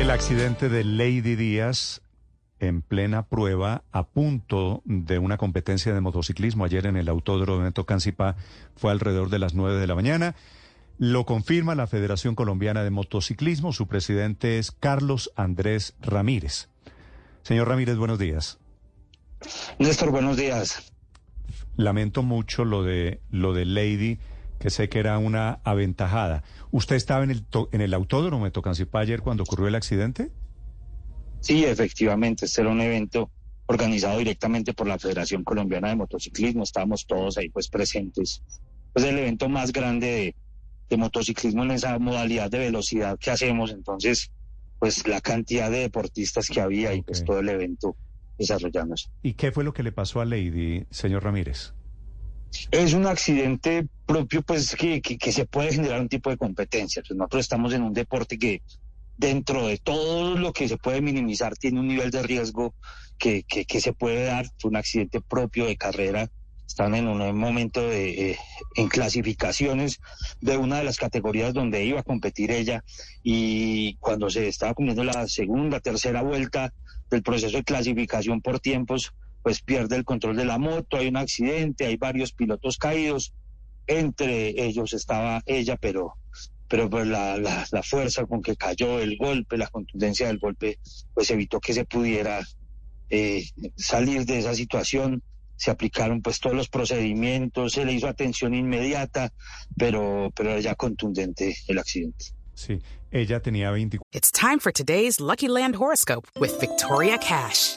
El accidente de Lady Díaz en plena prueba a punto de una competencia de motociclismo ayer en el Autódromo de Tocancipá fue alrededor de las 9 de la mañana. Lo confirma la Federación Colombiana de Motociclismo. Su presidente es Carlos Andrés Ramírez. Señor Ramírez, buenos días. Néstor, buenos días. Lamento mucho lo de lo de Lady, que sé que era una aventajada. ¿Usted estaba en el en el autódromo de Tocancipá ayer cuando ocurrió el accidente? Sí, efectivamente, este era un evento organizado directamente por la Federación Colombiana de Motociclismo. Estábamos todos ahí pues presentes. Es el evento más grande de, de motociclismo en esa modalidad de velocidad que hacemos. Entonces, pues la cantidad de deportistas que había y pues todo el evento desarrollándose. ¿Y qué fue lo que le pasó a Lady, señor Ramírez? Es un accidente propio, pues, que, que, que se puede generar un tipo de competencia. Pues nosotros estamos en un deporte que, dentro de todo lo que se puede minimizar, tiene un nivel de riesgo que, que, que se puede dar. Fue un accidente propio de carrera. Están en un momento de, eh, en clasificaciones de una de las categorías donde iba a competir ella. Y cuando se estaba cumpliendo la segunda, tercera vuelta del proceso de clasificación por tiempos, pues pierde el control de la moto, hay un accidente, hay varios pilotos caídos, entre ellos estaba ella, pero, pero pues la, la, la fuerza con que cayó el golpe, la contundencia del golpe, pues evitó que se pudiera eh, salir de esa situación. Se aplicaron pues todos los procedimientos, se le hizo atención inmediata, pero, pero ya contundente el accidente. Sí, ella tenía 24 It's time for today's Lucky Land horoscope with Victoria Cash.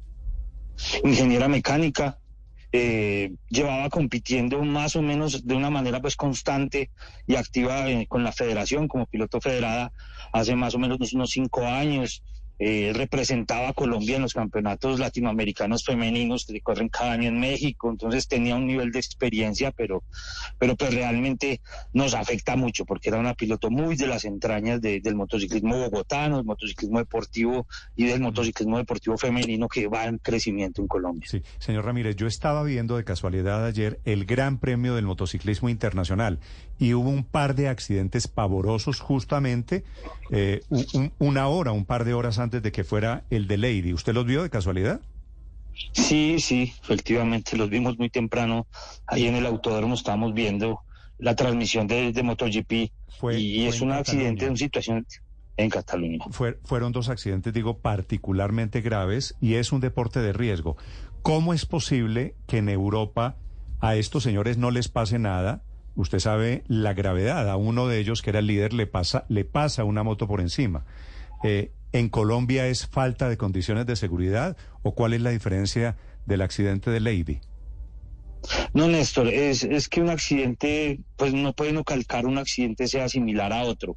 Ingeniera mecánica, eh, llevaba compitiendo más o menos de una manera pues constante y activa eh, con la federación como piloto federada hace más o menos unos cinco años. Eh, representaba a Colombia en los campeonatos latinoamericanos femeninos que se corren cada año en México, entonces tenía un nivel de experiencia, pero, pero pues realmente nos afecta mucho porque era una piloto muy de las entrañas de- del motociclismo bogotano, del motociclismo deportivo y del motociclismo deportivo femenino que va en crecimiento en Colombia. Sí, señor Ramírez, yo estaba viendo de casualidad ayer el Gran Premio del Motociclismo Internacional y hubo un par de accidentes pavorosos justamente eh, un- una hora, un par de horas antes de que fuera el de Lady. ¿Usted los vio de casualidad? Sí, sí, efectivamente, los vimos muy temprano. Ahí en el autódromo estábamos viendo la transmisión de, de MotoGP Fue- y, es un accidente, una situación en Cataluña. Fue- fueron dos accidentes, digo, particularmente graves y es un deporte de riesgo. ¿Cómo es posible que en Europa a estos señores no les pase nada? Usted sabe la gravedad. A uno de ellos, que era el líder, le pasa, le pasa una moto por encima. Eh, ¿En Colombia es falta de condiciones de seguridad o cuál es la diferencia del accidente de Lady? No, Néstor, es, que un accidente, pues no puede no calcar un accidente sea similar a otro.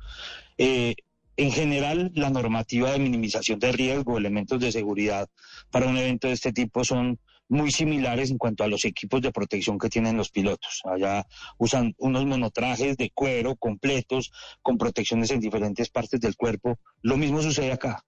Eh, en general, la normativa de minimización de riesgo, elementos de seguridad para un evento de este tipo son muy similares en cuanto a los equipos de protección que tienen los pilotos. Allá usan unos monotrajes de cuero completos con protecciones en diferentes partes del cuerpo. Lo mismo sucede acá.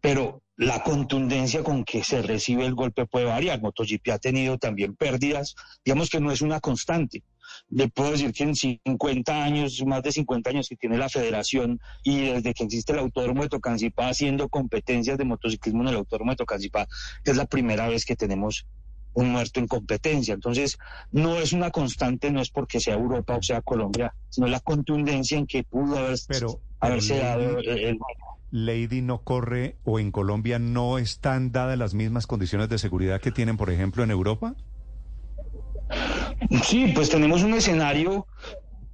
Pero la contundencia con que se recibe el golpe puede variar. MotoGP ha tenido también pérdidas, digamos que no es una constante. Le puedo decir que en 50 años, más de 50 años que tiene la federación y desde que existe el Autódromo de Tocancipá haciendo competencias de motociclismo en el Autódromo de Tocancipá, es la primera vez que tenemos un muerto en competencia. Entonces, no es una constante, no es porque sea Europa o sea Colombia, sino la contundencia en que pudo haber, Pero- haberse pero dado el, el- Lady no corre o en Colombia no están dadas las mismas condiciones de seguridad que tienen, por ejemplo, en Europa. Sí, pues tenemos un escenario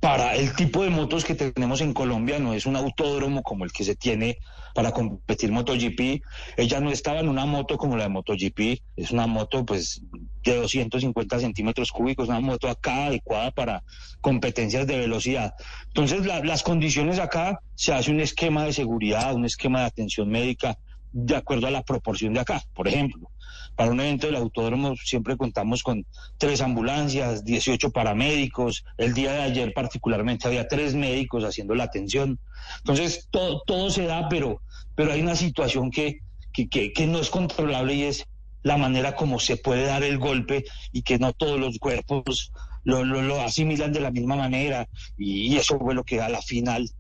para el tipo de motos que tenemos en Colombia, no es un autódromo como el que se tiene para competir MotoGP. Ella no estaba en una moto como la de MotoGP, es una moto pues de 250 centímetros cúbicos, una moto acá adecuada para competencias de velocidad. Entonces la- las condiciones acá se hace un esquema de seguridad, un esquema de atención médica de acuerdo a la proporción de acá. Por ejemplo, para un evento del autódromo siempre contamos con tres ambulancias, 18 paramédicos. El día de ayer particularmente había tres médicos haciendo la atención. Entonces todo, todo se da, pero, pero hay una situación que, que, que, no es controlable y es la manera como se puede dar el golpe y que no todos los cuerpos lo, lo, lo asimilan de la misma manera y, y eso fue lo que a la final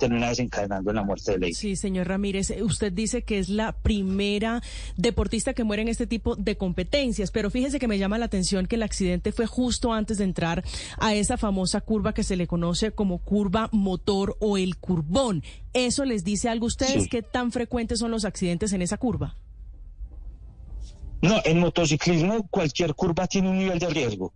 termina desencadenando en la muerte de Ley. Sí, señor Ramírez, eh, usted dice que es la primera deportista que muere en este tipo de competencias, pero fíjese que me llama la atención que el accidente fue justo antes de entrar a esa famosa curva que se le conoce como curva motor o el curvón. ¿Eso les dice algo a ustedes? Sí. ¿Qué tan frecuentes son los accidentes en esa curva? No, en motociclismo cualquier curva tiene un nivel de riesgo.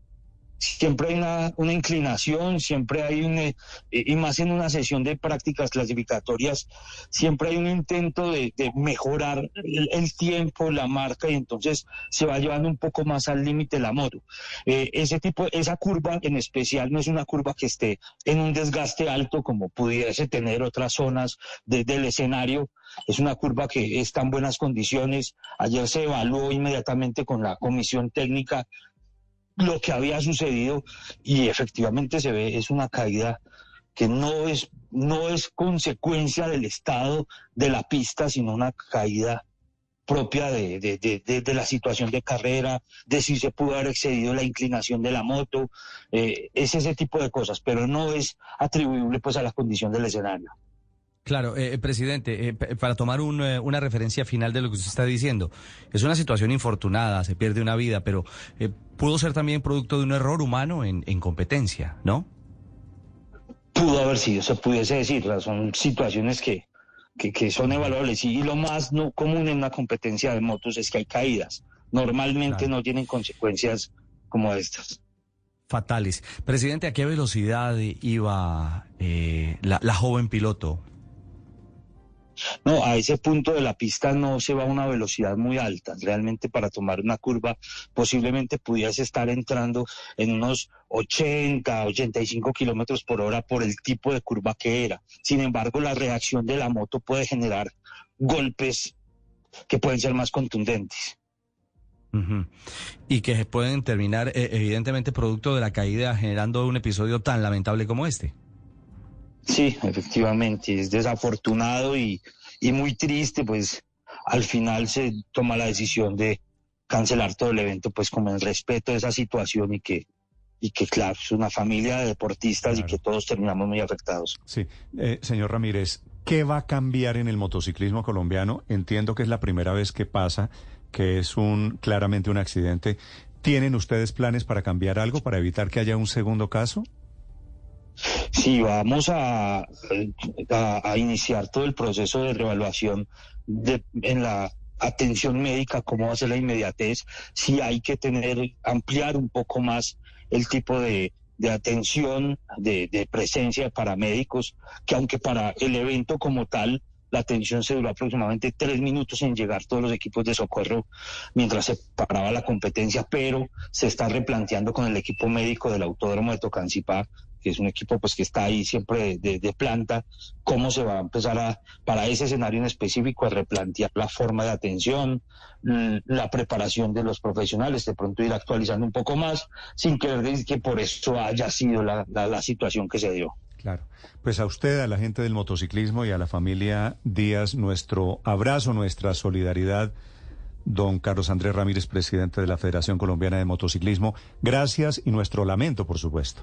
Siempre hay una, inclinación, siempre hay un, eh, y más en una sesión de prácticas clasificatorias, siempre hay un intento de, mejorar el, tiempo, la marca, y entonces se va llevando un poco más al límite la moto. Eh, ese tipo, esa curva en especial no es una curva que esté en un desgaste alto como pudiese tener otras zonas de- del escenario, es una curva que está en buenas condiciones. Ayer se evaluó inmediatamente con la comisión técnica lo que había sucedido y efectivamente se ve es una caída que no es no es consecuencia del estado de la pista, sino una caída propia de, de, de, de- la situación de carrera, de si se pudo haber excedido la inclinación de la moto, eh, es ese tipo de cosas, pero no es atribuible pues a la condición del escenario. Claro, eh, presidente, eh, p- para tomar un, eh, una referencia final de lo que usted está diciendo, es una situación infortunada, se pierde una vida, pero eh, pudo ser también producto de un error humano en, en competencia, ¿no? pudo haber sido, se pudiese decir, son situaciones que, que, que son evaluables y, lo más no común en una competencia de motos es que hay caídas. Normalmente Claro. no tienen consecuencias como estas. Fatales. Presidente, ¿a qué velocidad iba eh, la, la joven piloto? No, a ese punto de la pista no se va a una velocidad muy alta. Realmente para tomar una curva posiblemente pudiese estar entrando en unos 80, 85 kilómetros por hora por el tipo de curva que era. Sin embargo, la reacción de la moto puede generar golpes que pueden ser más contundentes. Y que pueden terminar, eh, evidentemente, producto de la caída, generando un episodio tan lamentable como este. Sí, efectivamente, es desafortunado y, y muy triste, pues al final se toma la decisión de cancelar todo el evento, pues como en respeto a esa situación y que, y que claro, es una familia de deportistas y que todos terminamos muy afectados. Sí, Eh, señor Ramírez, ¿qué va a cambiar en el motociclismo colombiano? Entiendo que es la primera vez que pasa, que es un claramente un accidente. ¿Tienen ustedes planes para cambiar algo, para evitar que haya un segundo caso? Sí, vamos a, a, iniciar todo el proceso de reevaluación de, en la atención médica, cómo va a ser la inmediatez, si hay que tener, ampliar un poco más el tipo de, de atención, de, de presencia de paramédicos, que aunque para el evento como tal, la atención se duró aproximadamente tres minutos en llegar todos los equipos de socorro mientras se paraba la competencia, pero se está replanteando con el equipo médico del Autódromo de Tocancipá que es un equipo pues que está ahí siempre de, planta, cómo se va a empezar a, para ese escenario en específico, a replantear la forma de atención, la preparación de los profesionales, de pronto ir actualizando un poco más, sin querer decir que por eso haya sido la situación que se dio. Claro. Pues a usted, a la gente del motociclismo y a la familia Díaz, nuestro abrazo, nuestra solidaridad. Don Carlos Andrés Ramírez, presidente de la Federación Colombiana de Motociclismo. Gracias y nuestro lamento, por supuesto.